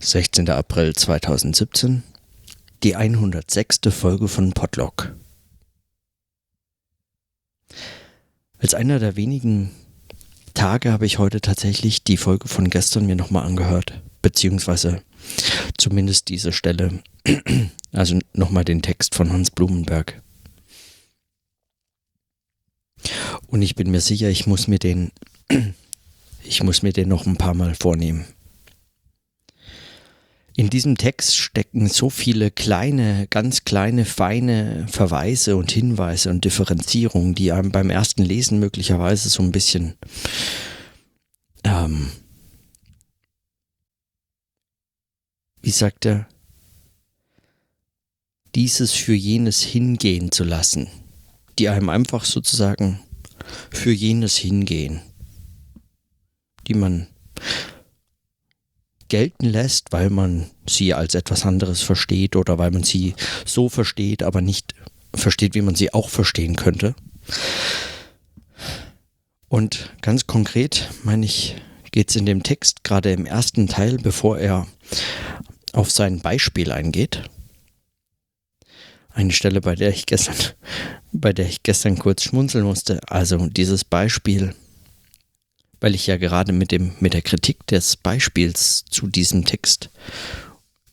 16. April 2017, die 106. Folge von Podlock. Als einer der wenigen Tage habe ich heute tatsächlich die Folge von gestern mir nochmal angehört, beziehungsweise zumindest diese Stelle, also nochmal den Text von Hans Blumenberg. Und ich bin mir sicher, ich muss mir den, ich muss mir den noch ein paar Mal vornehmen. In diesem Text stecken so viele kleine, ganz kleine, feine Verweise und Hinweise und Differenzierungen, die einem beim ersten Lesen möglicherweise so ein bisschen ähm, wie sagt er, dieses für jenes hingehen zu lassen, die einem einfach sozusagen für jenes hingehen, die man gelten lässt, weil man sie als etwas anderes versteht oder weil man sie so versteht, aber nicht versteht, wie man sie auch verstehen könnte. Und ganz konkret, meine ich, geht es in dem Text, gerade im ersten Teil, bevor er auf sein Beispiel eingeht. Eine Stelle, bei der ich gestern, bei der ich gestern kurz schmunzeln musste. Also dieses Beispiel weil ich ja gerade mit, dem, mit der Kritik des Beispiels zu diesem Text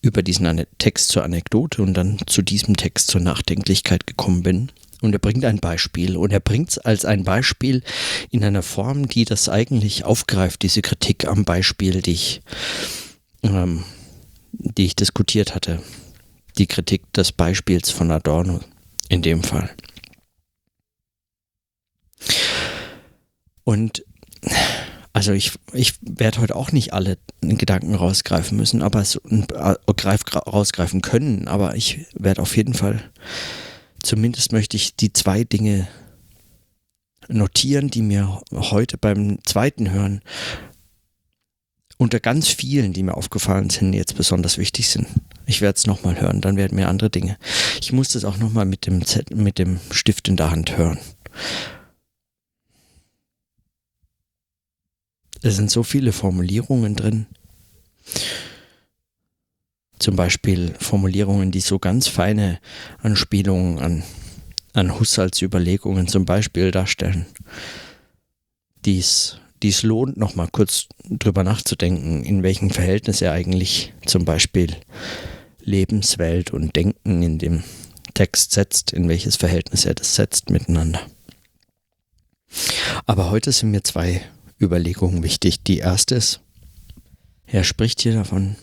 über diesen Text zur Anekdote und dann zu diesem Text zur Nachdenklichkeit gekommen bin. Und er bringt ein Beispiel und er bringt es als ein Beispiel in einer Form, die das eigentlich aufgreift, diese Kritik am Beispiel, die ich, ähm, die ich diskutiert hatte. Die Kritik des Beispiels von Adorno in dem Fall. Und also ich, ich werde heute auch nicht alle Gedanken rausgreifen müssen, aber es äh, greif, rausgreifen können, aber ich werde auf jeden Fall, zumindest möchte ich die zwei Dinge notieren, die mir heute beim zweiten Hören unter ganz vielen, die mir aufgefallen sind, jetzt besonders wichtig sind. Ich werde es nochmal hören, dann werden mir andere Dinge. Ich muss das auch nochmal mit dem, mit dem Stift in der Hand hören. Da sind so viele Formulierungen drin. Zum Beispiel Formulierungen, die so ganz feine Anspielungen an, an Husserls Überlegungen zum Beispiel darstellen. Dies, dies lohnt, nochmal kurz drüber nachzudenken, in welchem Verhältnis er eigentlich zum Beispiel Lebenswelt und Denken in dem Text setzt, in welches Verhältnis er das setzt miteinander. Aber heute sind mir zwei Überlegungen wichtig. Die erste ist, er spricht hier davon,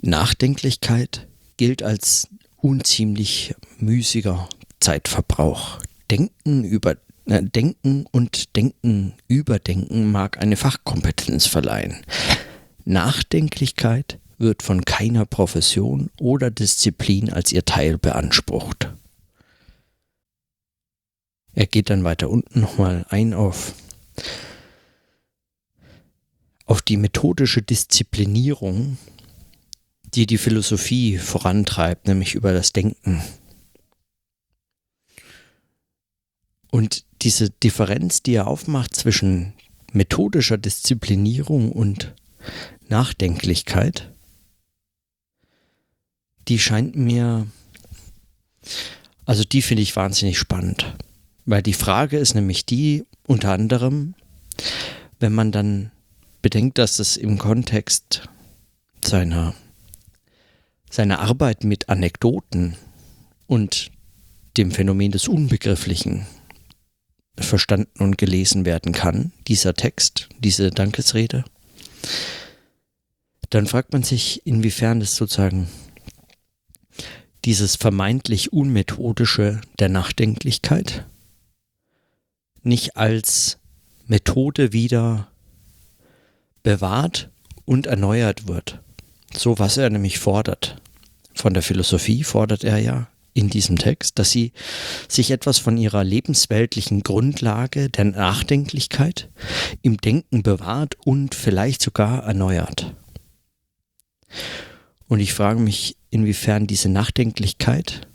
Nachdenklichkeit gilt als unziemlich müßiger Zeitverbrauch. Denken über äh, Denken und Denken überdenken mag eine Fachkompetenz verleihen. Nachdenklichkeit wird von keiner Profession oder Disziplin als ihr Teil beansprucht. Er geht dann weiter unten nochmal ein auf auf die methodische Disziplinierung, die die Philosophie vorantreibt, nämlich über das Denken. Und diese Differenz, die er aufmacht zwischen methodischer Disziplinierung und Nachdenklichkeit, die scheint mir, also die finde ich wahnsinnig spannend. Weil die Frage ist nämlich die, unter anderem, wenn man dann bedenkt, dass es im Kontext seiner, seiner Arbeit mit Anekdoten und dem Phänomen des Unbegrifflichen verstanden und gelesen werden kann, dieser Text, diese Dankesrede, dann fragt man sich, inwiefern es sozusagen dieses vermeintlich Unmethodische der Nachdenklichkeit nicht als Methode wieder bewahrt und erneuert wird. So was er nämlich fordert. Von der Philosophie fordert er ja in diesem Text, dass sie sich etwas von ihrer lebensweltlichen Grundlage der Nachdenklichkeit im Denken bewahrt und vielleicht sogar erneuert. Und ich frage mich, inwiefern diese Nachdenklichkeit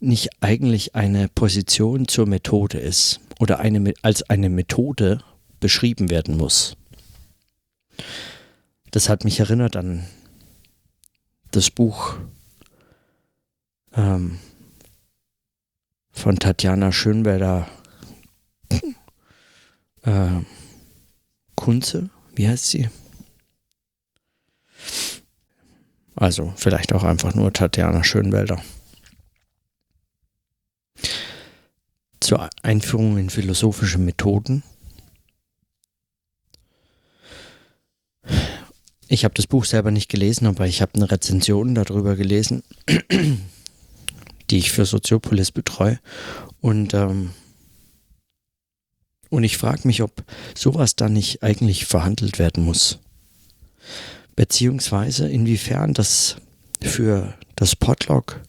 nicht eigentlich eine Position zur Methode ist oder eine, als eine Methode beschrieben werden muss. Das hat mich erinnert an das Buch ähm, von Tatjana Schönwälder äh, Kunze, wie heißt sie? Also vielleicht auch einfach nur Tatjana Schönwälder. Zur Einführung in philosophische Methoden. Ich habe das Buch selber nicht gelesen, aber ich habe eine Rezension darüber gelesen, die ich für Soziopolis betreue. Und, ähm, und ich frage mich, ob sowas da nicht eigentlich verhandelt werden muss beziehungsweise inwiefern das für das Podlog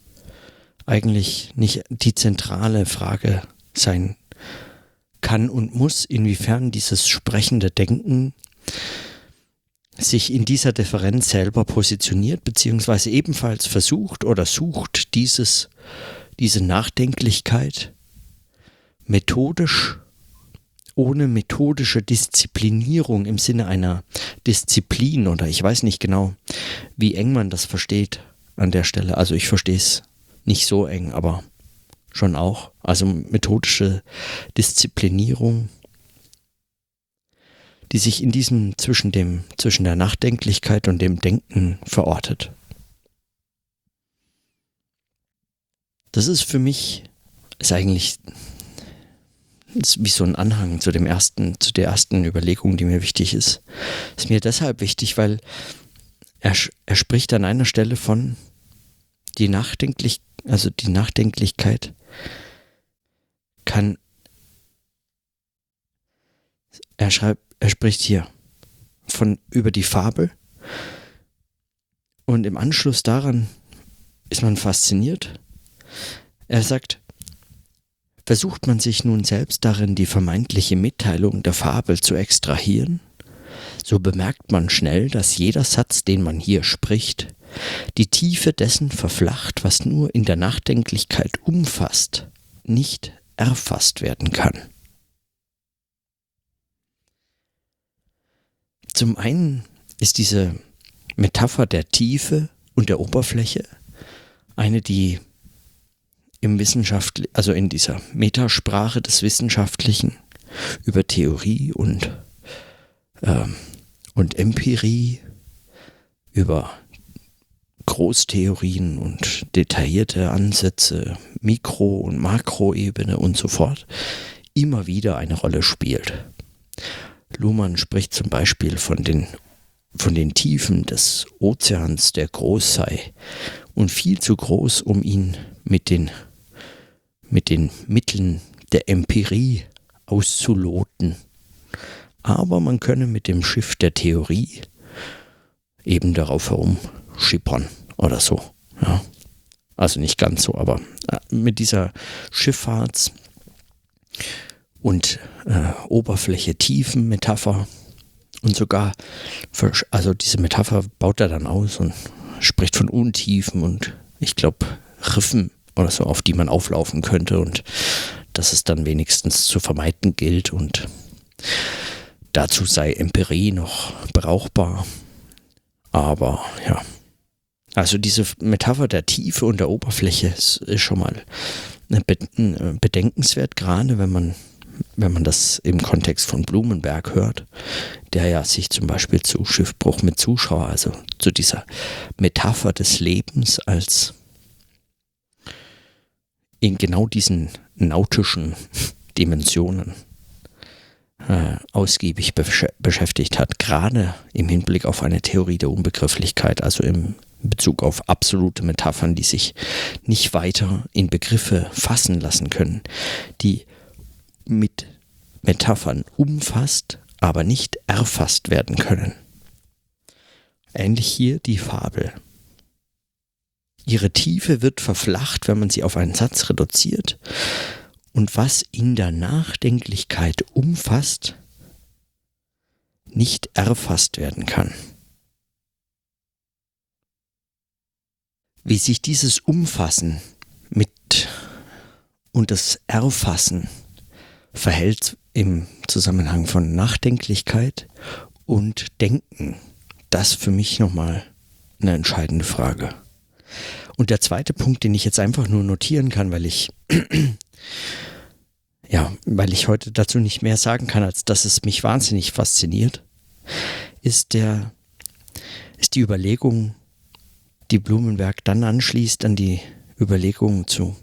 eigentlich nicht die zentrale Frage sein kann und muss, inwiefern dieses sprechende Denken sich in dieser Differenz selber positioniert, beziehungsweise ebenfalls versucht oder sucht, dieses, diese Nachdenklichkeit methodisch ohne methodische Disziplinierung im Sinne einer Disziplin oder ich weiß nicht genau, wie eng man das versteht an der Stelle. Also ich verstehe es nicht so eng, aber schon auch. Also methodische Disziplinierung, die sich in diesem zwischen dem, zwischen der Nachdenklichkeit und dem Denken verortet. Das ist für mich, ist eigentlich ist wie so ein Anhang zu dem ersten, zu der ersten Überlegung, die mir wichtig ist. Ist mir deshalb wichtig, weil er, er spricht an einer Stelle von die Nachdenklich, also die Nachdenklichkeit kann er schreibt, er spricht hier von über die Fabel und im Anschluss daran ist man fasziniert. Er sagt, Versucht man sich nun selbst darin, die vermeintliche Mitteilung der Fabel zu extrahieren, so bemerkt man schnell, dass jeder Satz, den man hier spricht, die Tiefe dessen verflacht, was nur in der Nachdenklichkeit umfasst, nicht erfasst werden kann. Zum einen ist diese Metapher der Tiefe und der Oberfläche eine, die im Wissenschaftlichen, also in dieser Metasprache des Wissenschaftlichen über Theorie und, äh, und Empirie, über Großtheorien und detaillierte Ansätze, Mikro- und Makroebene und so fort, immer wieder eine Rolle spielt. Luhmann spricht zum Beispiel von den, von den Tiefen des Ozeans, der groß sei und viel zu groß, um ihn mit den mit den Mitteln der Empirie auszuloten. Aber man könne mit dem Schiff der Theorie eben darauf herumschippern oder so. Ja. Also nicht ganz so, aber äh, mit dieser Schifffahrts- und äh, Oberfläche Tiefen Metapher und sogar, für, also diese Metapher baut er dann aus und spricht von Untiefen und ich glaube Riffen oder so, auf die man auflaufen könnte und dass es dann wenigstens zu vermeiden gilt und dazu sei Empirie noch brauchbar. Aber ja, also diese Metapher der Tiefe und der Oberfläche ist, ist schon mal bedenkenswert, gerade wenn man wenn man das im Kontext von Blumenberg hört, der ja sich zum Beispiel zu Schiffbruch mit Zuschauer, also zu dieser Metapher des Lebens als in genau diesen nautischen Dimensionen äh, ausgiebig besch beschäftigt hat, gerade im Hinblick auf eine Theorie der Unbegrifflichkeit, also im Bezug auf absolute Metaphern, die sich nicht weiter in Begriffe fassen lassen können, die mit Metaphern umfasst, aber nicht erfasst werden können. Ähnlich hier die Fabel. Ihre Tiefe wird verflacht, wenn man sie auf einen Satz reduziert. Und was in der Nachdenklichkeit umfasst, nicht erfasst werden kann. Wie sich dieses Umfassen mit und das Erfassen verhält im Zusammenhang von Nachdenklichkeit und Denken das für mich nochmal eine entscheidende Frage. Und der zweite Punkt, den ich jetzt einfach nur notieren kann, weil ich ja, weil ich heute dazu nicht mehr sagen kann, als dass es mich wahnsinnig fasziniert, ist der, ist die Überlegung, die Blumenberg dann anschließt an die Überlegung zu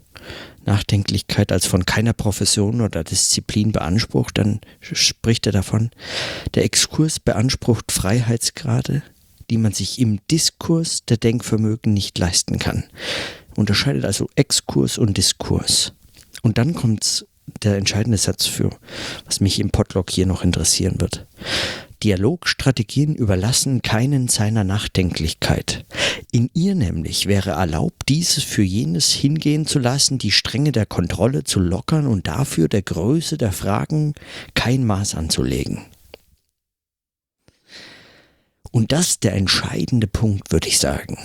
Nachdenklichkeit als von keiner Profession oder Disziplin beansprucht, dann spricht er davon, der Exkurs beansprucht Freiheitsgrade, die man sich im Diskurs der Denkvermögen nicht leisten kann. Unterscheidet also Exkurs und Diskurs. Und dann kommt der entscheidende Satz für, was mich im Podlog hier noch interessieren wird. Dialogstrategien überlassen keinen seiner Nachdenklichkeit. In ihr nämlich wäre erlaubt, dieses für jenes hingehen zu lassen, die Stränge der Kontrolle zu lockern und dafür der Größe der Fragen kein Maß anzulegen. Und das ist der entscheidende Punkt, würde ich sagen.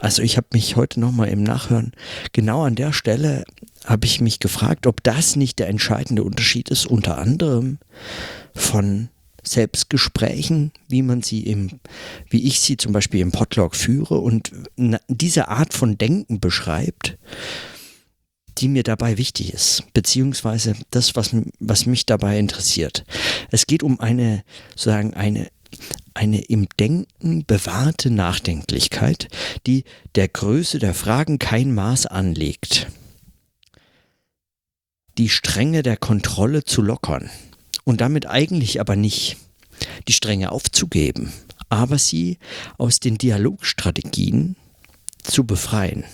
Also ich habe mich heute nochmal im Nachhören, genau an der Stelle habe ich mich gefragt, ob das nicht der entscheidende Unterschied ist, unter anderem von Selbstgesprächen, wie man sie im, wie ich sie zum Beispiel im Podlog führe und diese Art von Denken beschreibt, die mir dabei wichtig ist, beziehungsweise das, was, was mich dabei interessiert. Es geht um eine, sozusagen eine eine im Denken bewahrte Nachdenklichkeit, die der Größe der Fragen kein Maß anlegt. Die Strenge der Kontrolle zu lockern und damit eigentlich aber nicht die Strenge aufzugeben, aber sie aus den Dialogstrategien zu befreien.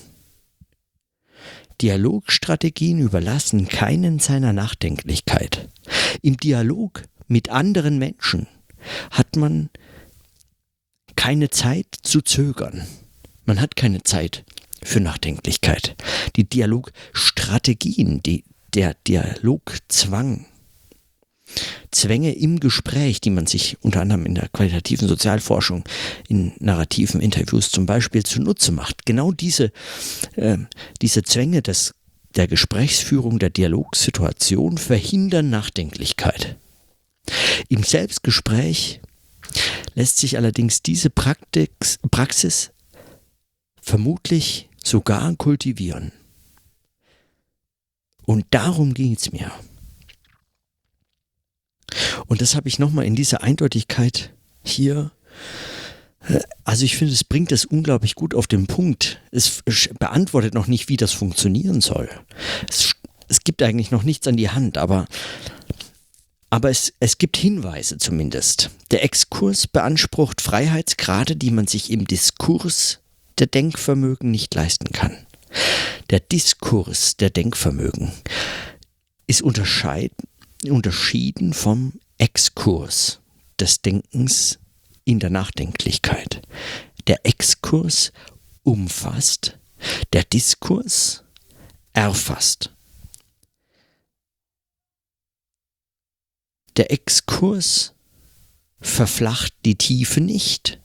Dialogstrategien überlassen keinen seiner Nachdenklichkeit. Im Dialog mit anderen Menschen hat man keine Zeit zu zögern. Man hat keine Zeit für Nachdenklichkeit. Die Dialogstrategien, die, der Dialogzwang, Zwänge im Gespräch, die man sich unter anderem in der qualitativen Sozialforschung, in narrativen Interviews zum Beispiel zunutze macht. Genau diese, äh, diese Zwänge des, der Gesprächsführung, der Dialogsituation verhindern Nachdenklichkeit. Im Selbstgespräch lässt sich allerdings diese Praktik, Praxis vermutlich sogar kultivieren. Und darum ging es mir. Und das habe ich nochmal in dieser Eindeutigkeit hier. Äh, also ich finde, es bringt es unglaublich gut auf den Punkt. Es beantwortet noch nicht, wie das funktionieren soll. Es, es gibt eigentlich noch nichts an die Hand, aber aber es, es gibt Hinweise zumindest. Der Exkurs beansprucht Freiheitsgrade, die man sich im Diskurs der Denkvermögen nicht leisten kann. Der Diskurs der Denkvermögen ist unterschieden vom Exkurs des Denkens in der Nachdenklichkeit. Der Exkurs umfasst, der Diskurs erfasst. Der Exkurs verflacht die Tiefe nicht,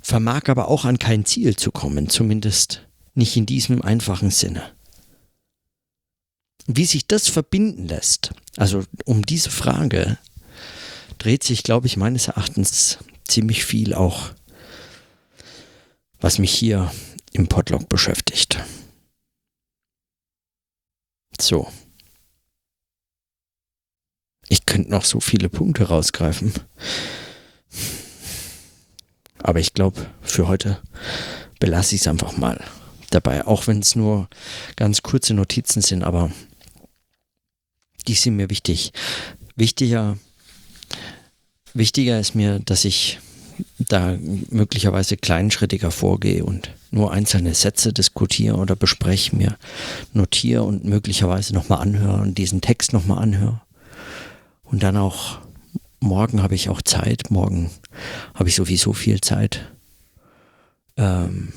vermag aber auch an kein Ziel zu kommen, zumindest nicht in diesem einfachen Sinne. Wie sich das verbinden lässt, also um diese Frage dreht sich, glaube ich, meines Erachtens ziemlich viel auch, was mich hier im Podlog beschäftigt. So. Ich könnte noch so viele Punkte rausgreifen. Aber ich glaube, für heute belasse ich es einfach mal dabei, auch wenn es nur ganz kurze Notizen sind, aber die sind mir wichtig. Wichtiger, wichtiger ist mir, dass ich da möglicherweise kleinschrittiger vorgehe und nur einzelne Sätze diskutiere oder bespreche, mir notiere und möglicherweise nochmal anhöre und diesen Text nochmal anhöre und dann auch, morgen habe ich auch Zeit, morgen habe ich sowieso viel Zeit. Ähm,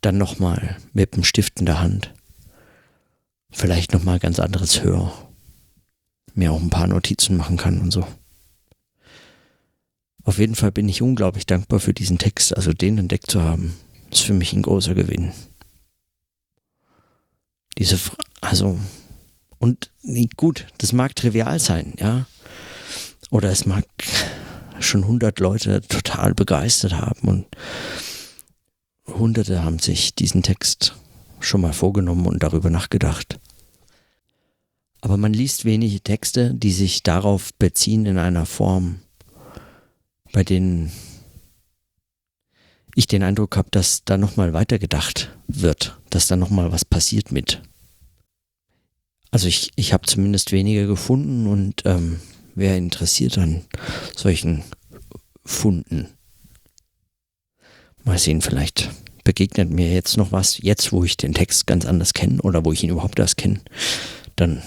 dann nochmal mit dem Stift in der Hand. Vielleicht nochmal ganz anderes höre. Mir auch ein paar Notizen machen kann und so. Auf jeden Fall bin ich unglaublich dankbar für diesen Text. Also den entdeckt zu haben, ist für mich ein großer Gewinn. Diese, also und gut, das mag trivial sein, ja. Oder es mag schon hundert Leute total begeistert haben und hunderte haben sich diesen Text schon mal vorgenommen und darüber nachgedacht. Aber man liest wenige Texte, die sich darauf beziehen in einer Form, bei denen ich den Eindruck habe, dass da nochmal weitergedacht wird, dass da nochmal was passiert mit. Also ich, ich habe zumindest wenige gefunden und ähm, wer interessiert an solchen Funden. Mal sehen, vielleicht begegnet mir jetzt noch was, jetzt wo ich den Text ganz anders kenne oder wo ich ihn überhaupt erst kenne, dann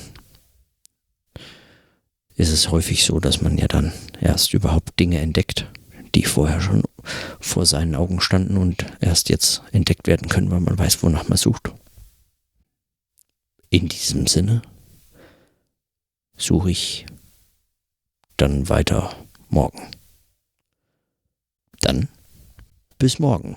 ist es häufig so, dass man ja dann erst überhaupt Dinge entdeckt, die vorher schon vor seinen Augen standen und erst jetzt entdeckt werden können, weil man weiß, wonach man sucht. In diesem Sinne suche ich dann weiter morgen. Dann bis morgen.